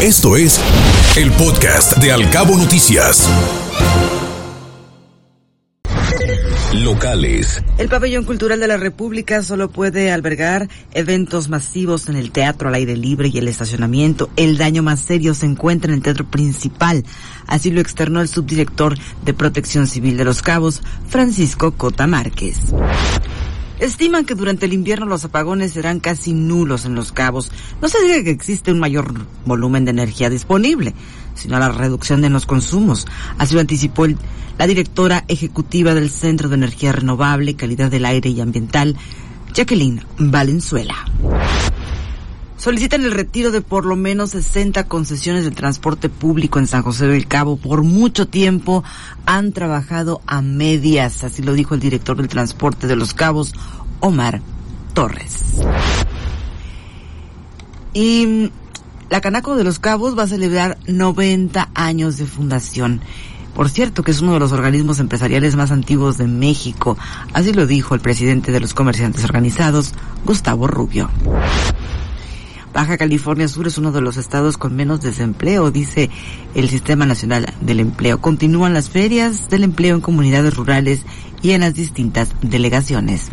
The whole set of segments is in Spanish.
Esto es el podcast de Alcabo Noticias. Locales. El pabellón cultural de la República solo puede albergar eventos masivos en el teatro al aire libre y el estacionamiento. El daño más serio se encuentra en el teatro principal. Así lo externó el subdirector de Protección Civil de Los Cabos, Francisco Cota Márquez. Estiman que durante el invierno los apagones serán casi nulos en los cabos. No se diga que existe un mayor volumen de energía disponible, sino la reducción de los consumos. Así lo anticipó la directora ejecutiva del Centro de Energía Renovable, Calidad del Aire y Ambiental, Jacqueline Valenzuela. Solicitan el retiro de por lo menos 60 concesiones de transporte público en San José del Cabo. Por mucho tiempo han trabajado a medias, así lo dijo el director del transporte de los Cabos, Omar Torres. Y la Canaco de los Cabos va a celebrar 90 años de fundación. Por cierto, que es uno de los organismos empresariales más antiguos de México. Así lo dijo el presidente de los comerciantes organizados, Gustavo Rubio. Baja California Sur es uno de los estados con menos desempleo, dice el Sistema Nacional del Empleo. Continúan las ferias del empleo en comunidades rurales y en las distintas delegaciones.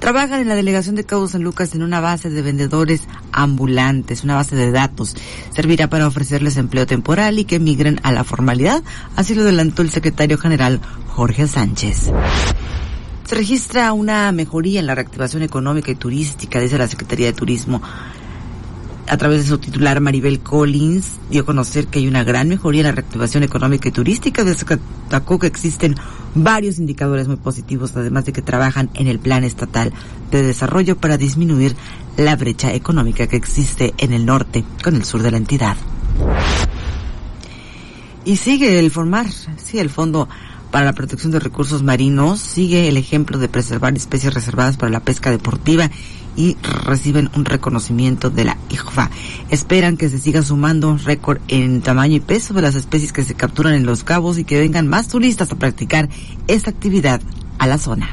Trabajan en la delegación de Cabo San Lucas en una base de vendedores ambulantes, una base de datos. Servirá para ofrecerles empleo temporal y que migren a la formalidad, así lo adelantó el secretario general Jorge Sánchez. Se registra una mejoría en la reactivación económica y turística, dice la Secretaría de Turismo. A través de su titular Maribel Collins dio a conocer que hay una gran mejoría en la reactivación económica y turística. Destacó que existen varios indicadores muy positivos, además de que trabajan en el Plan Estatal de Desarrollo para disminuir la brecha económica que existe en el norte con el sur de la entidad. Y sigue el formar, sí, el Fondo para la protección de recursos marinos sigue el ejemplo de preservar especies reservadas para la pesca deportiva y reciben un reconocimiento de la IJFA. Esperan que se siga sumando un récord en tamaño y peso de las especies que se capturan en los cabos y que vengan más turistas a practicar esta actividad a la zona.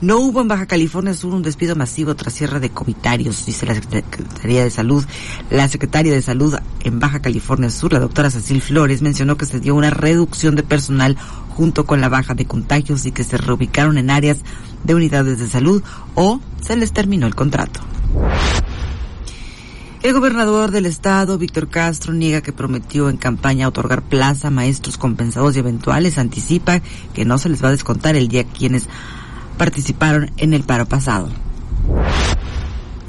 No hubo en Baja California Sur un despido masivo tras cierre de comitarios, dice la Secretaría de Salud. La secretaria de Salud en Baja California Sur, la doctora Cecil Flores, mencionó que se dio una reducción de personal junto con la baja de contagios y que se reubicaron en áreas de unidades de salud o se les terminó el contrato. El gobernador del estado, Víctor Castro, niega que prometió en campaña otorgar plaza a maestros compensados y eventuales. Anticipa que no se les va a descontar el día quienes participaron en el paro pasado.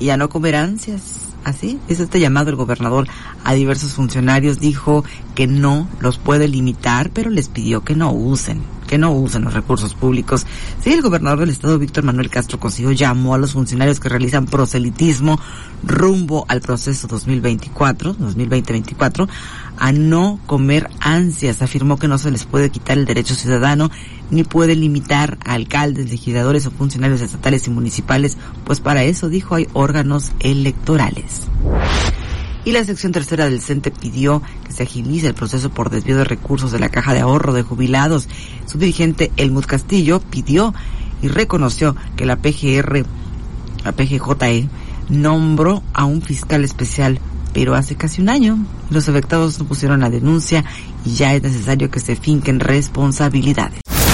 Y a no comer ansias. Así es este llamado el gobernador a diversos funcionarios. Dijo que no los puede limitar, pero les pidió que no usen que no usen los recursos públicos. Sí, el gobernador del estado, Víctor Manuel Castro Cosío, llamó a los funcionarios que realizan proselitismo rumbo al proceso 2024, 2020-2024, a no comer ansias. Afirmó que no se les puede quitar el derecho ciudadano ni puede limitar a alcaldes, legisladores o funcionarios estatales y municipales, pues para eso, dijo, hay órganos electorales y la sección tercera del CENTE pidió que se agilice el proceso por desvío de recursos de la caja de ahorro de jubilados. Su dirigente Elmut Castillo pidió y reconoció que la PGR, la PGJE, nombró a un fiscal especial, pero hace casi un año. Los afectados no pusieron la denuncia y ya es necesario que se finquen responsabilidades.